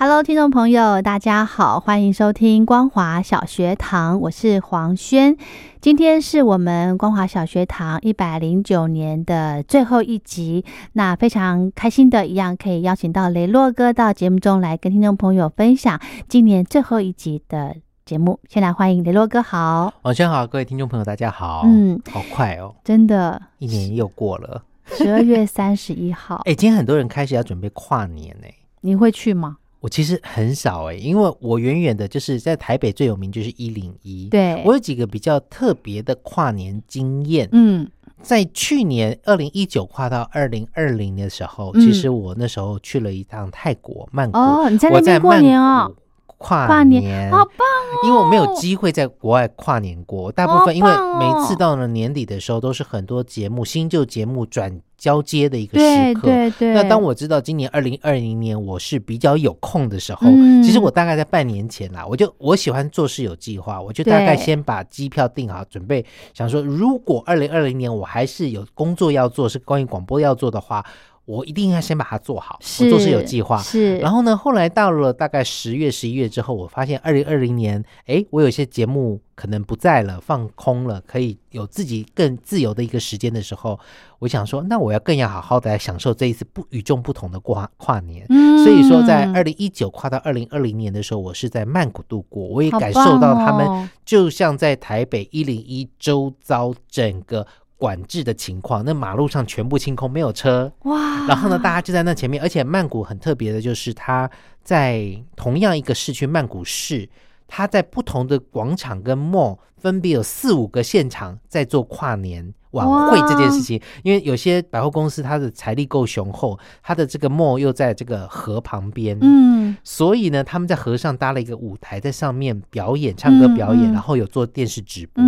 Hello，听众朋友，大家好，欢迎收听光华小学堂，我是黄轩。今天是我们光华小学堂一百零九年的最后一集，那非常开心的一样，可以邀请到雷洛哥到节目中来跟听众朋友分享今年最后一集的节目。先来欢迎雷洛哥，好，黄轩好，各位听众朋友，大家好。嗯，好快哦，真的，一年又过了，十二月三十一号。哎，今天很多人开始要准备跨年呢，你会去吗？我其实很少哎，因为我远远的就是在台北最有名就是一零一。对，我有几个比较特别的跨年经验。嗯，在去年二零一九跨到二零二零的时候，其实我那时候去了一趟泰国曼谷。哦，你在那边过年哦。跨年好棒哦！因为我没有机会在国外跨年过，大部分因为每次到了年底的时候，都是很多节目新旧节目转交接的一个时刻。对对对。那当我知道今年二零二零年我是比较有空的时候，其实我大概在半年前啦，我就我喜欢做事有计划，我就大概先把机票订好，准备想说，如果二零二零年我还是有工作要做，是关于广播要做的话。我一定要先把它做好，我做事有计划。是，然后呢，后来到了大概十月、十一月之后，我发现二零二零年，哎，我有些节目可能不在了，放空了，可以有自己更自由的一个时间的时候，我想说，那我要更要好好的来享受这一次不与众不同的跨跨年。嗯，所以说，在二零一九跨到二零二零年的时候，我是在曼谷度过，我也感受到他们就像在台北一零一周遭整个。管制的情况，那马路上全部清空，没有车哇。然后呢，大家就在那前面，而且曼谷很特别的就是，它在同样一个市区曼谷市。他在不同的广场跟 mall 分别有四五个现场在做跨年晚会这件事情，因为有些百货公司它的财力够雄厚，它的这个 mall 又在这个河旁边，嗯，所以呢，他们在河上搭了一个舞台，在上面表演唱歌表演，然后有做电视直播，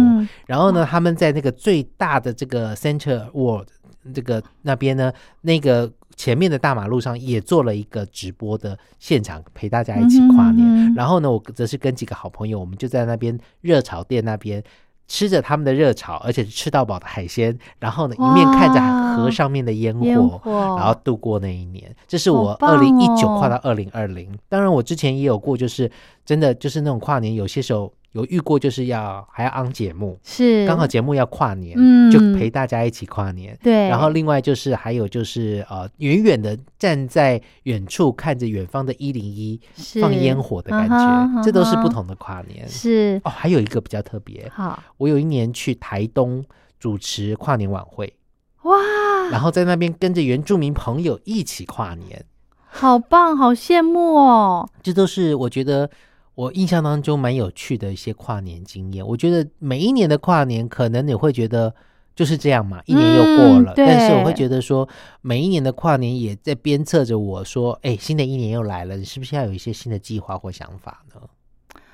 然后呢，他们在那个最大的这个 center world 这个那边呢，那个。前面的大马路上也做了一个直播的现场，陪大家一起跨年。然后呢，我则是跟几个好朋友，我们就在那边热炒店那边吃着他们的热炒，而且是吃到饱的海鲜。然后呢，一面看着河上面的烟火，然后度过那一年。这是我二零一九跨到二零二零。当然，我之前也有过，就是真的就是那种跨年，有些时候。有遇过，就是要还要安节目，是刚好节目要跨年，嗯，就陪大家一起跨年。对，然后另外就是还有就是呃，远远的站在远处看着远方的一零一放烟火的感觉，这都是不同的跨年。是哦，还有一个比较特别，好，我有一年去台东主持跨年晚会，哇，然后在那边跟着原住民朋友一起跨年，好棒，好羡慕哦。这都是我觉得。我印象当中蛮有趣的一些跨年经验，我觉得每一年的跨年可能你会觉得就是这样嘛，一年又过了，但是我会觉得说每一年的跨年也在鞭策着我说，哎，新的一年又来了，你是不是要有一些新的计划或想法呢？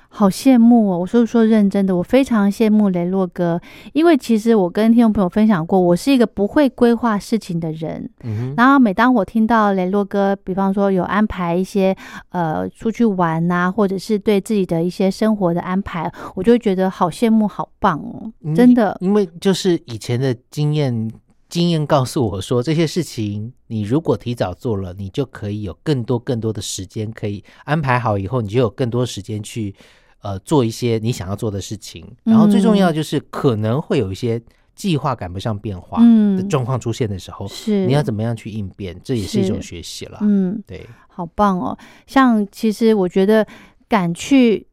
好羡慕哦！我说说认真的，我非常羡慕雷洛哥，因为其实我跟听众朋友分享过，我是一个不会规划事情的人。嗯然后每当我听到雷洛哥，比方说有安排一些呃出去玩呐，或者是对自己的一些生活的安排，我就会觉得好羡慕、好棒哦！真的，因为就是以前的经验，经验告诉我说，这些事情你如果提早做了，你就可以有更多更多的时间可以安排好，以后你就有更多时间去。呃，做一些你想要做的事情，然后最重要就是可能会有一些计划赶不上变化的状况出现的时候，是你要怎么样去应变，这也是一种学习了。嗯，对，好棒哦！像其实我觉得敢去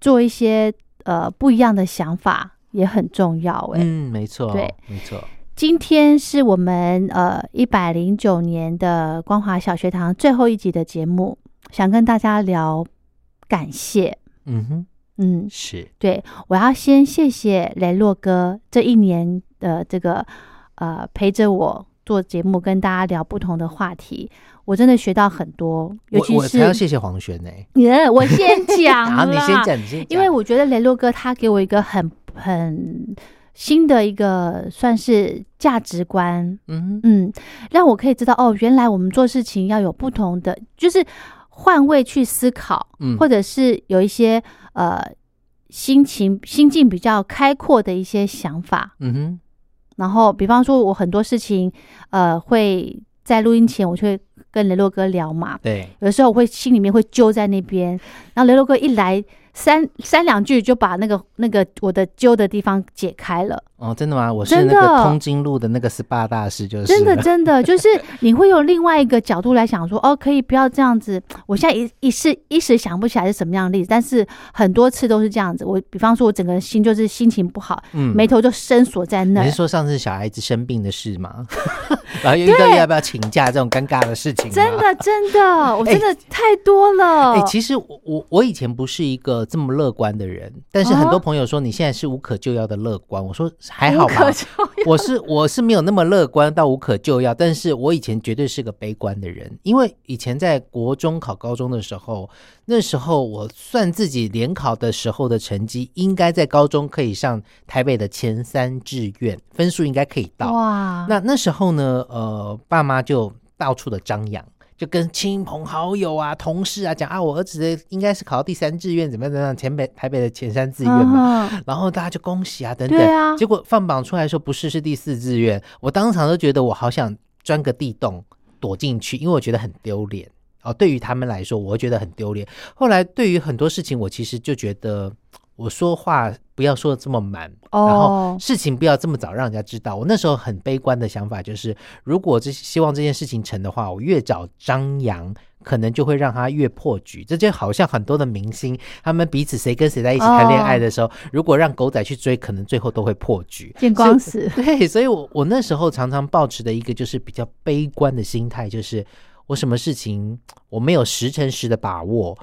做一些呃不一样的想法。也很重要哎、嗯，没错，对，没错，今天是我们呃一百零九年的光华小学堂最后一集的节目，想跟大家聊感谢。嗯哼，嗯，是，对我要先谢谢雷洛哥这一年的这个呃陪着我做节目，跟大家聊不同的话题，我真的学到很多，尤我我才其是要谢谢黄轩呢。耶我先讲 好，你先讲，你先讲，因为我觉得雷洛哥他给我一个很很新的一个算是价值观，嗯，嗯，让我可以知道哦，原来我们做事情要有不同的，就是换位去思考，嗯。或者是有一些呃心情心境比较开阔的一些想法。嗯哼，然后，比方说，我很多事情，呃，会在录音前我就会跟雷洛哥聊嘛，对，有的时候我会心里面会揪在那边，然后雷洛哥一来三三两句就把那个那个我的揪的地方解开了。哦，真的吗？我是那个通经路的那个 SPA 大师，就是真的，真的，就是你会有另外一个角度来想说，哦，可以不要这样子。我现在一一时一时想不起来是什么样的例子，但是很多次都是这样子。我比方说，我整个人心就是心情不好，嗯眉头就深锁在那你是。说上次小孩子生病的事吗？然后又遇到要不要请假这种尴尬的事情？真的，真的，我真的太多了。哎、其实我我我以前不是一个这么乐观的人，但是很多哦朋友说你现在是无可救药的乐观，我说还好吧。我是我是没有那么乐观到无可救药，但是我以前绝对是个悲观的人，因为以前在国中考高中的时候，那时候我算自己联考的时候的成绩，应该在高中可以上台北的前三志愿，分数应该可以到。哇，那那时候呢，呃，爸妈就到处的张扬，就跟亲朋好友啊、同事啊讲啊，我儿子应该是考到第三志愿，怎么样怎么样，前北台北的前三志愿嘛。嗯然后大家就恭喜啊等等。啊结果放榜出来说不是，是第四志愿，我当场都觉得我好想钻个地洞躲进去，因为我觉得很丢脸。哦，对于他们来说，我会觉得很丢脸。后来对于很多事情，我其实就觉得我说话不要说的这么满，然后哦，事情不要这么早让人家知道。我那时候很悲观的想法就是，如果这希望这件事情成的话，我越早张扬。可能就会让他越破局，这就好像很多的明星，他们彼此谁跟谁在一起谈恋爱的时候，如果让狗仔去追，可能最后都会破局。见光死。对，所以我我那时候常常保持的一个就是比较悲观的心态，就是我什么事情我没有十成十的把握，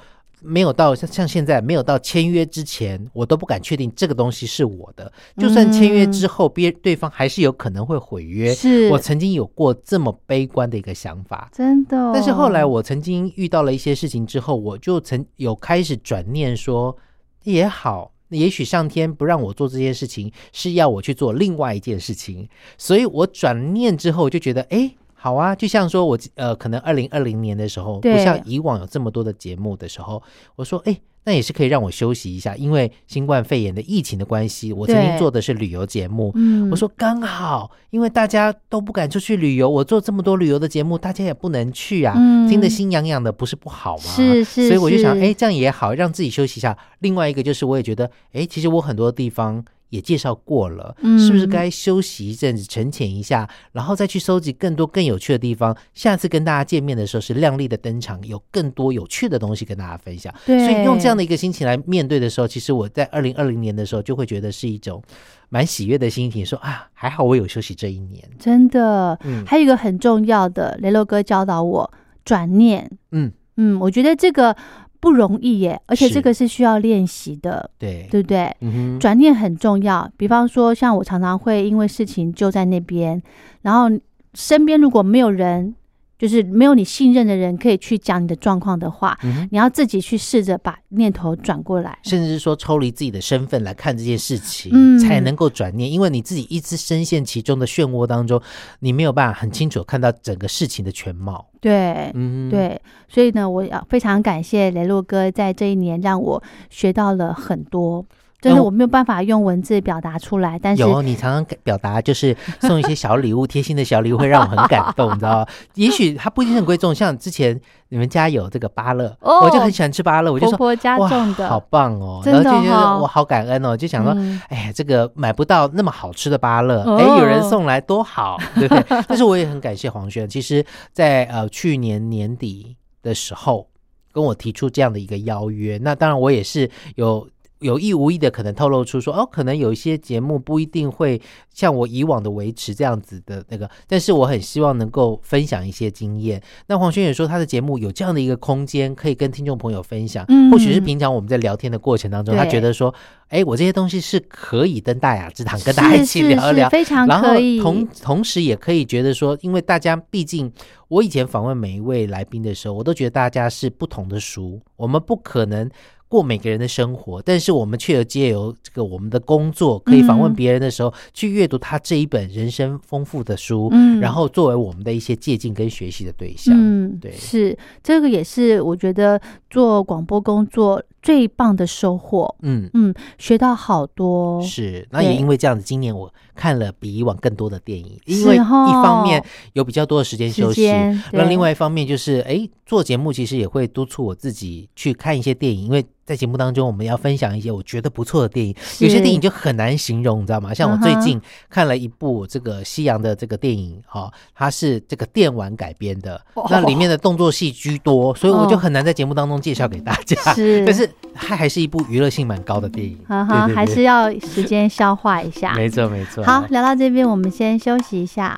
没有到像像现在没有到签约之前，我都不敢确定这个东西是我的。就算签约之后，别对方还是有可能会毁约。是我曾经有过这么悲观的一个想法。真的哦、但是后来我曾经遇到了一些事情之后，我就曾有开始转念说，也好，也许上天不让我做这件事情，是要我去做另外一件事情。所以我转念之后，就觉得，哎，好啊，就像说我呃，可能二零二零年的时候，不像以往有这么多的节目的时候，我说，哎。那也是可以让我休息一下，因为新冠肺炎的疫情的关系，我曾经做的是旅游节目，嗯我说刚好，因为大家都不敢出去旅游，我做这么多旅游的节目，大家也不能去啊，嗯听得心痒痒的，不是不好吗？是是所以我就想，是哎，这样也好，让自己休息一下。另外一个就是，我也觉得，哎，其实我很多地方也介绍过了，嗯是不是该休息一阵子，沉潜一下，然后再去收集更多更有趣的地方？下次跟大家见面的时候是亮丽的登场，有更多有趣的东西跟大家分享。对，所以用这样的一个心情来面对的时候，其实我在二零二零年的时候就会觉得是一种蛮喜悦的心情，说啊，还好我有休息这一年。真的，嗯还有一个很重要的，雷洛哥教导我转念。嗯，嗯，我觉得这个不容易耶，而且这个是需要练习的，对，对不对？嗯，转念很重要。比方说，像我常常会因为事情就在那边，然后身边如果没有人，就是没有你信任的人可以去讲你的状况的话，嗯。你要自己去试着把念头转过来。甚至是说抽离自己的身份来看这件事情，嗯才能够转念。因为你自己一直深陷其中的漩涡当中，你没有办法很清楚看到整个事情的全貌。对，嗯，，对，所以呢，我要非常感谢雷洛哥在这一年让我学到了很多。真的，嗯我没有办法用文字表达出来，但是有你常常表达就是送一些小礼物，贴心的小礼物会让我很感动，你知道吗？也许它不一定很贵重，像之前你们家有这个芭乐，哦我就很喜欢吃芭乐，我就说婆婆加哇重的，好棒哦，然后就觉得我好感恩哦，就想说。嗯哎，这个买不到那么好吃的芭乐，哦哎、有人送来多好，对不对？但是我也很感谢黄轩，其实在，呃去年年底的时候跟我提出这样的一个邀约，那当然我也是有有意无意的可能透露出说，哦，可能有一些节目不一定会像我以往的维持这样子的那个，但是我很希望能够分享一些经验。那黄轩也说，他的节目有这样的一个空间，可以跟听众朋友分享。嗯或许是平常我们在聊天的过程当中，他觉得说，哎，我这些东西是可以登大雅之堂跟大家一起聊一聊是，非常然后可以，同同时也可以觉得说，因为大家毕竟，我以前访问每一位来宾的时候，我都觉得大家是不同的书，我们不可能过每个人的生活，但是我们却有借由这个我们的工作，可以访问嗯。别人的时候，去阅读他这一本人生丰富的书，嗯。然后作为我们的一些借鉴跟学习的对象。嗯，对。是这个也是我觉得做广播工作最棒的收获，嗯。嗯，学到好多，是，那也因为这样子，今年我看了比以往更多的电影，因为一方面有比较多的时间休息，那另外一方面就是，哎，做节目其实也会督促我自己去看一些电影，因为在节目当中我们要分享一些我觉得不错的电影，有些电影就很难形容，你知道吗？像我最近看了一部这个西洋的这个电影，哈、哦，它是这个电玩改编的，哦那里面的动作戏居多，所以我就哦。很难在节目当中介绍给大家。是，但是它还是一部娱乐性蛮高的电影，还是要时间消化一下。没错没错。好，聊到这边，我们先休息一下。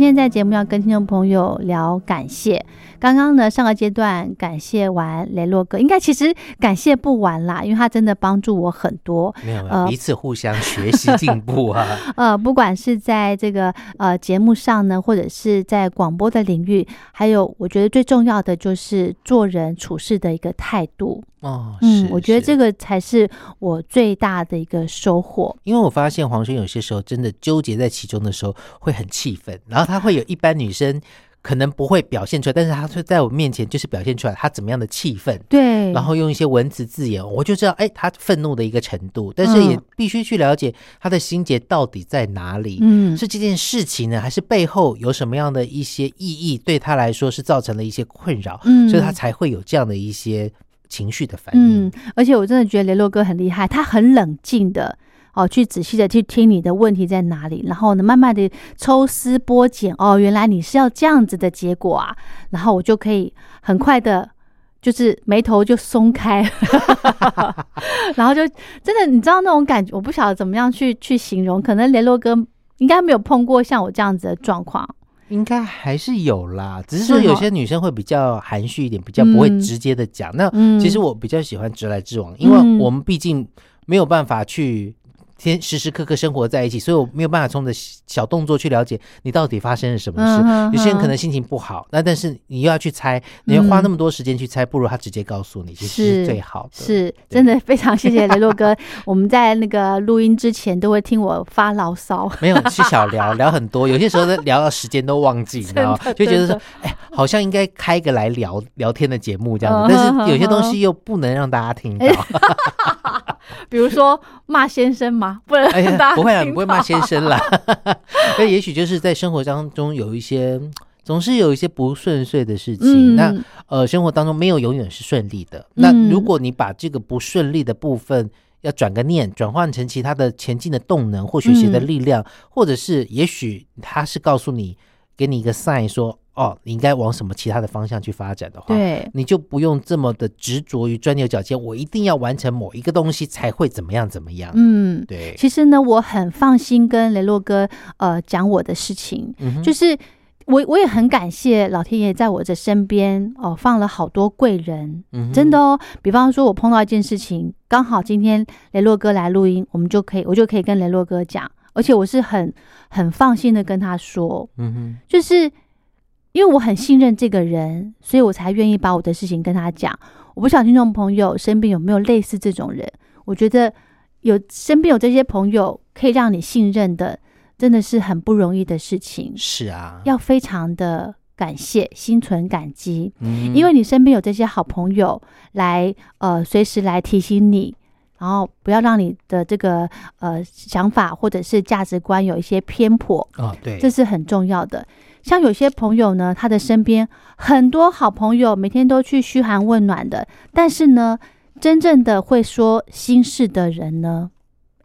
今天在节目要跟听众朋友聊感谢。刚刚呢，上个阶段感谢完雷洛哥，应该其实感谢不完啦，因为他真的帮助我很多。没有没有，呃彼此互相学习进步啊。呃，不管是在这个呃节目上呢，或者是在广播的领域，还有我觉得最重要的就是做人处事的一个态度。哦，是我觉得这个才是我最大的一个收获。因为我发现黄轩有些时候真的纠结在其中的时候会很气愤，然后他会有一般女生可能不会表现出来，但是他是在我面前就是表现出来他怎么样的气愤。对，然后用一些文字字眼，我就知道，哎，他愤怒的一个程度，但是也嗯。必须去了解他的心结到底在哪里，嗯，是这件事情呢，还是背后有什么样的一些意义，对他来说是造成了一些困扰，嗯。所以他才会有这样的一些情绪的反应。嗯，而且我真的觉得雷洛哥很厉害，他很冷静的哦，去仔细的去听你的问题在哪里，然后呢，慢慢的抽丝剥茧，哦，原来你是要这样子的结果啊，然后我就可以很快的。就是眉头就松开，然后就真的，你知道那种感觉，我不晓得怎么样去去形容，可能雷洛哥应该没有碰过像我这样子的状况。应该还是有啦，只是说有些女生会比较含蓄一点，比较不会嗯直接的讲。那嗯其实我比较喜欢直来直往，因为嗯我们毕竟没有办法去天时时刻刻生活在一起，所以我没有办法从你的小动作去了解你到底发生了什么事。嗯有些人可能心情不好，那但是你又要去猜，你要花那么多时间去猜，不如他直接告诉你，其实是是最好的。是真的非常谢谢雷洛哥，我们在那个录音之前都会听我发牢骚。没有是小聊聊很多，有些时候聊到时间都忘记，你知道吗？就觉得说哎，好像应该开个来聊聊天的节目这样嗯子，但是有些东西又不能让大家听到。比如说骂先生吗，不能不会啊，你不会骂先生啦。那也许就是在生活当中有一些，总是有一些不顺遂的事情。嗯那呃，生活当中没有永远是顺利的。那嗯如果你把这个不顺利的部分要转个念，转换成其他的前进的动能或学习的嗯力量，或者是也许他是告诉你，给你一个 sign 说，哦，你应该往什么其他的方向去发展的话，对，你就不用这么的执着于钻牛角尖，我一定要完成某一个东西才会怎么样怎么样。嗯，对，其实呢，我很放心跟雷洛哥呃讲我的事情，就是我我也很感谢老天爷在我的身边哦、放了好多贵人，嗯真的哦。比方说，我碰到一件事情，刚好今天雷洛哥来录音，我们就可以我就可以跟雷洛哥讲，而且我是很很放心的跟他说，嗯哼。就是因为我很信任这个人，所以我才愿意把我的事情跟他讲。我不晓得听众朋友身边有没有类似这种人？我觉得有身边有这些朋友可以让你信任的，真的是很不容易的事情，是啊，要非常的感谢，心存感激，嗯因为你身边有这些好朋友来呃随时来提醒你。然后不要让你的这个呃想法或者是价值观有一些偏颇，哦，对，这是很重要的。像有些朋友呢，他的身边很多好朋友，每天都去嘘寒问暖的，但是呢，真正的会说心事的人呢，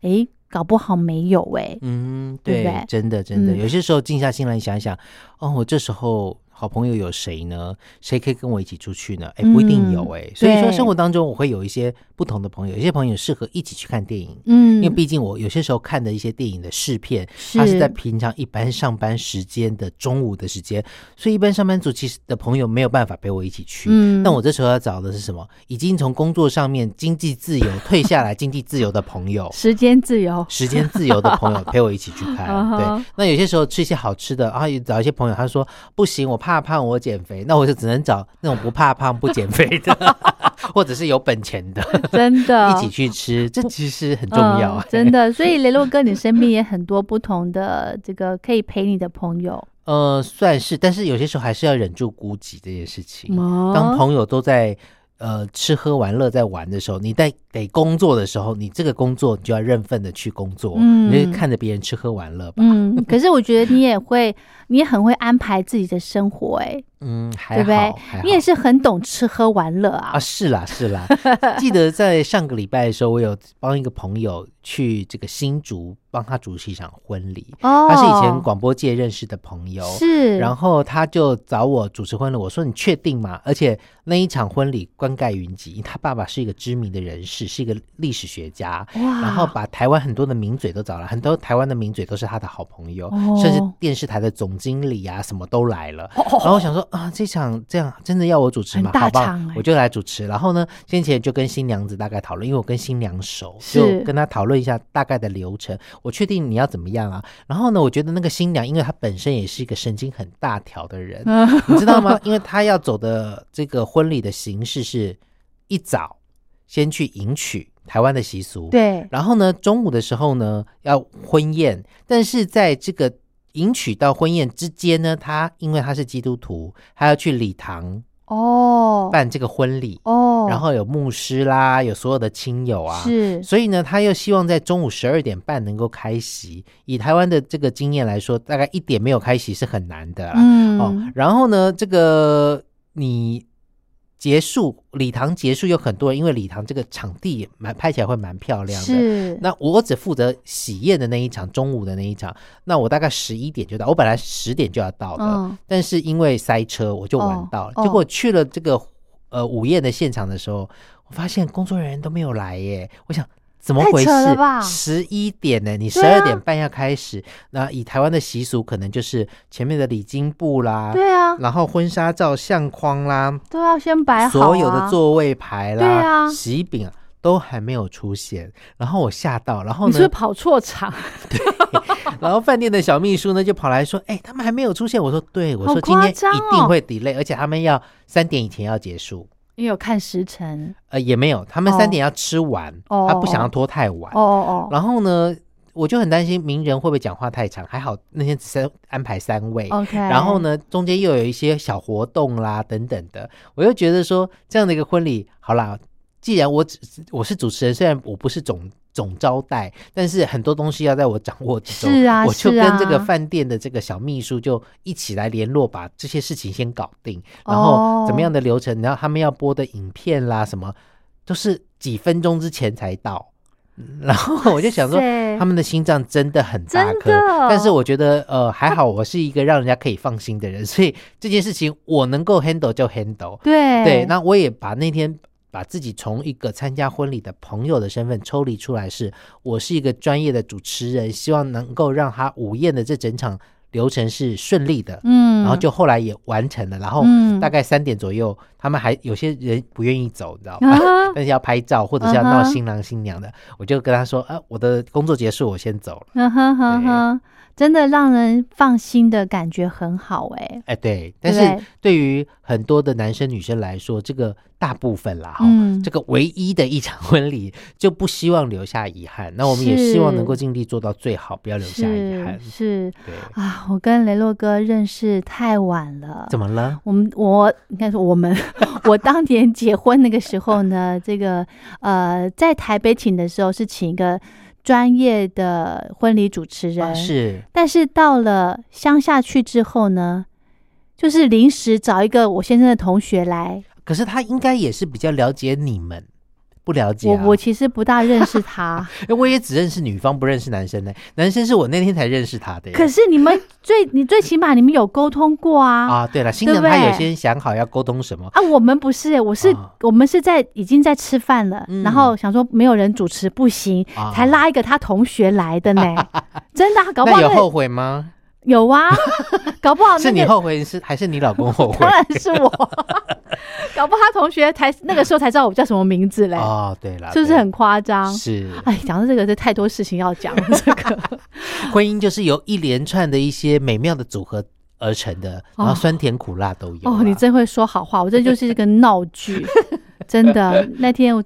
诶，搞不好没有诶。嗯，对，对对真的真的，嗯有些时候静下心来想一想，哦，我这时候好朋友有谁呢？谁可以跟我一起出去呢？哎，不一定有嗯哎、所以说生活当中我会有一些不同的朋友，有些朋友适合一起去看电影。嗯因为毕竟我有些时候看的一些电影的试片，它是在平常一般上班时间的中午的时间，所以一般上班族其实的朋友没有办法陪我一起去。嗯但我这时候要找的是什么？已经从工作上面经济自由退下来，经济自由的朋友。时间自由，时间自由的朋友陪我一起去看。对，那有些时候吃一些好吃的，然后找一些朋友，他说不行，我怕胖，我减肥，那我就只能找那种不怕胖、不减肥的，或者是有本钱的，真的 一起去吃，这其实很重要。真的。所以雷洛哥，你身边也很多不同的这个可以陪你的朋友。呃，算是，但是有些时候还是要忍住孤寂这件事情。哦当朋友都在呃吃喝玩乐在玩的时候，你在得工作的时候，你这个工作你就要认份的去工作，嗯你就看着别人吃喝玩乐吧。嗯，可是我觉得你也会，你也很会安排自己的生活、欸，嗯，还对不对好，你也是很懂吃喝玩乐啊。啊，是啦是啦，记得在上个礼拜的时候，我有帮一个朋友去这个新竹帮他主持一场婚礼，哦，他是以前广播界认识的朋友。是，然后他就找我主持婚礼，我说你确定吗？而且那一场婚礼冠盖云集，他爸爸是一个知名的人士，史，是一个历史学家。然后把台湾很多的名嘴都找了，很多台湾的名嘴都是他的好朋友，哦甚至电视台的总经理啊什么都来了。哦然后我想说啊，这场这样真的要我主持吗？好吧我就来主持。然后呢，先前就跟新娘子大概讨论，因为我跟新娘熟，就跟她讨论一下大概的流程。我确定你要怎么样啊？然后呢，我觉得那个新娘，因为她本身也是一个神经很大条的人，你知道吗？因为她要走的这个婚礼的形式是一早先去迎娶，台湾的习俗，对，然后呢，中午的时候呢要婚宴，但是在这个迎娶到婚宴之间呢，他因为他是基督徒，他要去礼堂哦，办这个婚礼，哦，然后有牧师啦，有所有的亲友啊。是。所以呢，他又希望在中午十二点半能够开席。以台湾的这个经验来说，大概一点没有开席是很难的啦。嗯。哦，然后呢，这个你结束礼堂结束有很多人，因为礼堂这个场地也蛮拍起来会蛮漂亮的。是那我只负责喜宴的那一场，中午的那一场。那我大概十一点就到，我本来十点就要到的，嗯但是因为塞车，我就晚到了。哦结果去了这个呃午宴的现场的时候，我发现工作人员都没有来耶。我想怎么回事？十一点呢？你十二点半要开始。那以台湾的习俗，可能就是前面的礼金布啦，对啊，然后婚纱照相框啦，都要先摆好啊所有的座位牌啦，对啊喜饼啊。都还没有出现，然后我吓到，然后呢你是不是，跑错场？然后饭店的小秘书呢就跑来说：“哎、他们还没有出现。”我说：“对，我好说今天一定会 delay，、而且他们要三点以前要结束。因为有看时辰。呃，也没有，他们哦三点要吃完，哦他不想要拖太晚。哦哦哦，然后呢，我就很担心名人会不会讲话太长，还好那天只是安排三位。OK，然后？呢，中间又有一些小活动啦，等等的，我又觉得说这样的一个婚礼，好啦，既然我只我是主持人，虽然我不是总总招待，但是很多东西要在我掌握之中，是啊我就跟啊这个饭店的这个小秘书就一起来联络，把这些事情先搞定，然后怎么样的流程，然后他们要播的影片啦，什么都是几分钟之前才到，嗯然后我就想说。他们的心脏真的很大颗，但是我觉得呃还好，我是一个让人家可以放心的人，所以这件事情我能够 handle 就 handle。对对，那我也把那天把自己从一个参加婚礼的朋友的身份抽离出来是，我是一个专业的主持人，希望能够让他午宴的这整场流程是顺利的。嗯，然后就后来也完成了，然后嗯大概三点左右，他们还有些人不愿意走，你知道吗？啊 但是要拍照或者是要闹新郎新娘的，我就跟他说，啊，我的工作结束，我先走了。嗯哼哼哼，真的让人放心的感觉很好哎。哎，对，但是对于很多的男生女生来说，这个大部分啦，哈、嗯这个唯一的一场婚礼 就不希望留下遗憾。那我们也希望能够尽力做到最好，不要留下遗是憾。是对，啊，我跟雷洛哥认识太晚了。怎么了？我们我应该说我们，我当年结婚那个时候呢，这个呃，在台北请的时候是请一个专业的婚礼主持人，啊，是。但是到了乡下去之后呢，就是临时找一个我先生的同学来，可是他应该也是比较了解你们，不了解、啊。我我其实不大认识他，哎我也只认识女方，不认识男生呢。男生是我那天才认识他的耶。可是你们最你最起码你们有沟通过啊。啊，对了，新对不对娘她有先想好要沟通什么。啊，我们不是，我是、啊我们是在已经在吃饭了，嗯然后想说没有人主持不行，啊才拉一个他同学来的呢，真的啊、搞不好有后悔吗？有啊，搞不好、那个、是你后悔是还是你老公后悔当？然是我，搞不好他同学才那个时候才知道我叫什么名字嘞，哦，对了，对是不是很夸张？是？哎，讲到这个，这太多事情要讲了。这个 婚姻就是由一连串的一些美妙的组合而成的，然后哦酸甜苦辣都有啊。哦，你真会说好话，我这就是一个闹剧，真的。那天我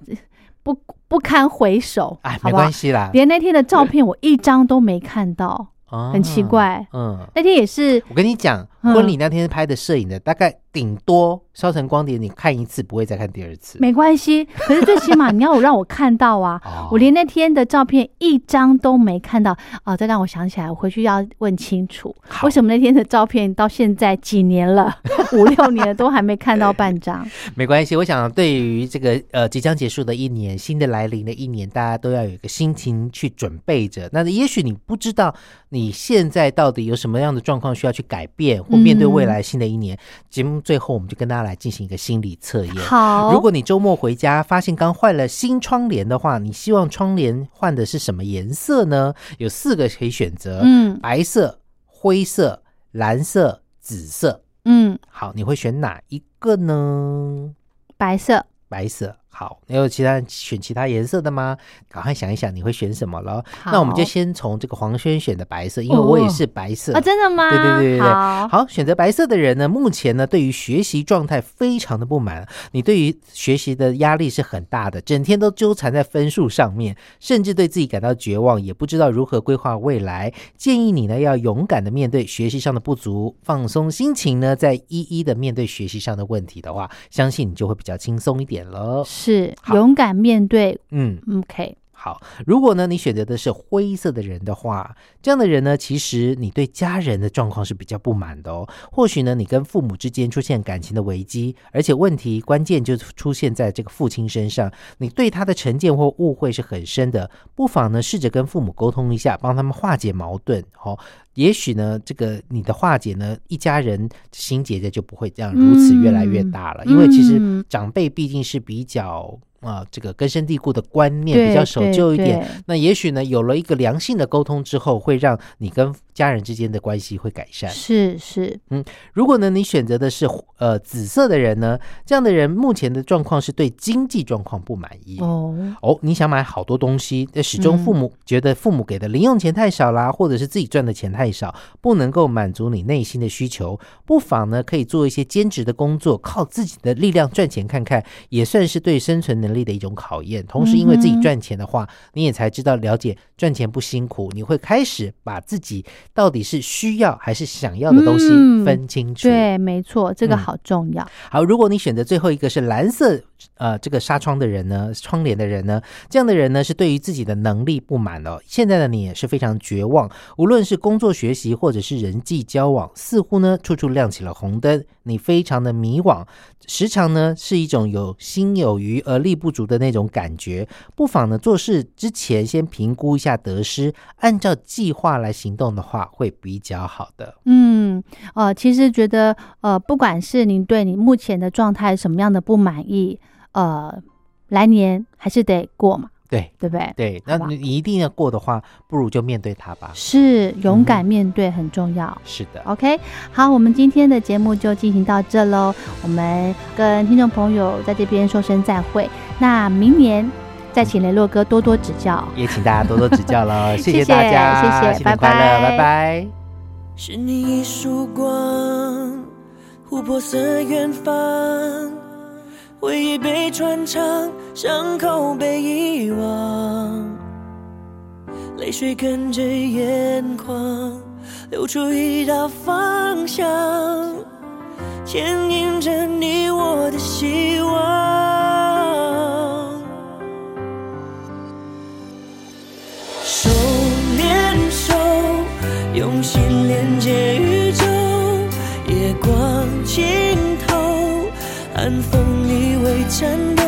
不不堪回首，哎，没关？系啦，连那天的照片我一张都没看到，哦很奇。怪。嗯，那天也是我跟你讲，嗯婚礼那天拍的摄影的，大概顶多烧成光碟，你看一次不会再看第二次。没关系，可是最起码你要我让我看到啊。哦我连那天的照片一张都没看到啊！这让我想起来，我回去要问清楚，为什么那天的照片到现在几年了，五六年了都还没看到半张。没关系，我想对于这个呃即将结束的一年，新的来临的一年，大家都要有一个心情去准备着。那也许你不知道你现在到底有什么样的状况需要去改变，或面对未来新的一年。节目最后，我们就跟大家来进行一个心理测验。好，如果你周末回家发现刚换了新窗帘的话，你希望窗帘换的是什么颜色呢？有四个可以选择：嗯白色、灰色、蓝色、紫色。嗯，好，你会选哪一个呢？白色，白色。好，你有其他选其他颜色的吗？赶快想一想，你会选什么了？那我们就先从这个黄轩选的白色，因为我也是白色。啊，真的吗？对对对对对好，好，选择白色的人呢，目前呢对于学习状态非常的不满，你对于学习的压力是很大的，整天都纠缠在分数上面，甚至对自己感到绝望，也不知道如何规划未来。建议你呢要勇敢的面对学习上的不足，放松心情呢，再一一的面对学习上的问题的话，相信你就会比较轻松一点了。是勇敢面对。嗯。OK，好，如果呢你选择的是灰色的人的话，这样的人呢，其实你对家人的状况是比较不满的哦。或许呢，你跟父母之间出现感情的危机，而且问题关键就出现在这个父亲身上，你对他的成见或误会是很深的。不妨呢试着跟父母沟通一下，帮他们化解矛盾。哦，也许呢，这个你的化解呢，一家人心结的就不会这样如此越来越大了。因为其实嗯长辈毕竟是比较。啊、这个根深蒂固的观念比较守旧一点，那也许呢，有了一个良性的沟通之后，会让你跟家人之间的关系会改善。是是，嗯如果呢，你选择的是呃紫色的人呢，这样的人目前的状况是对经济状况不满意。哦，哦，你想买好多东西，但始终父母觉得父母给的零用钱太少啦，或者是自己赚的钱太少，不能够满足你内心的需求，不妨呢可以做一些兼职的工作，靠自己的力量赚钱看看，也算是对生存能力的一种考验。同时，因为自己赚钱的话，你也才知道了解赚钱不辛苦，你会开始把自己到底是需要还是想要的东西嗯分清楚。对，没错，这个嗯好重要。好，如果你选择最后一个是蓝色，呃，这个纱窗的人呢，窗帘的人呢，这样的人呢是对于自己的能力不满哦。现在的你也是非常绝望，无论是工作学习或者是人际交往，似乎呢处处亮起了红灯，你非常的迷惘，时常呢是一种有心有余而力不足的那种感觉。不妨呢做事之前先评估一下得失，按照计划来行动的话，会比较好的。嗯，呃，其实觉得，呃，不管是您对你目前的状态什么样的不满意，呃，来年还是得过嘛，对对不对？对，那你你一定要过的话，不如就面对它吧。是勇敢嗯面对很重要。是的。OK，好，我们今天的节目就进行到这喽。我们跟听众朋友在这边说声再会。那明年再请雷洛哥多多指教。也请大家多多指教了，谢谢谢大家，谢谢新年快乐，拜拜拜拜。是你一束光，琥珀色远方，回忆被穿肠，伤口被遗忘，泪水跟着眼眶流出一道方向，牵引着你我的希望。手连手，用心连接宇宙。夜光尽头，寒风真的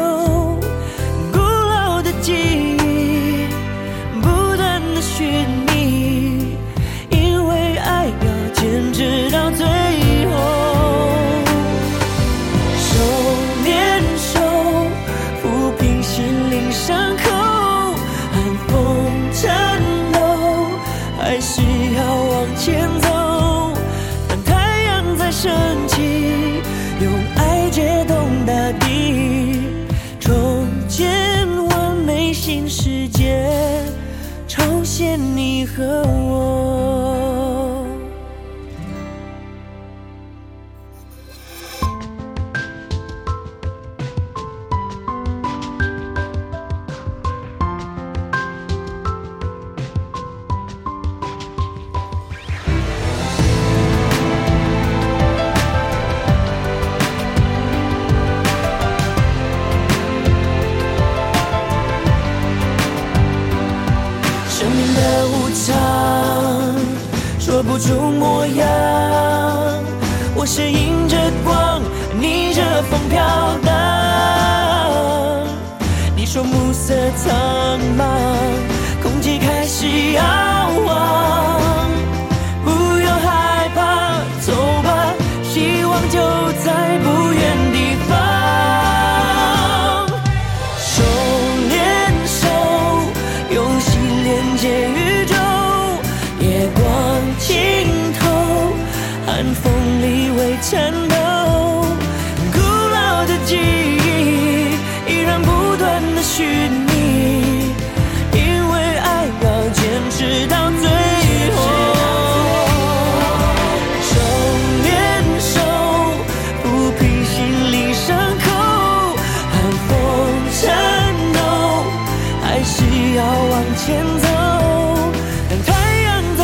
迎着光，逆着风飘荡。你说暮色苍茫，空气开始摇晃。 ฉัน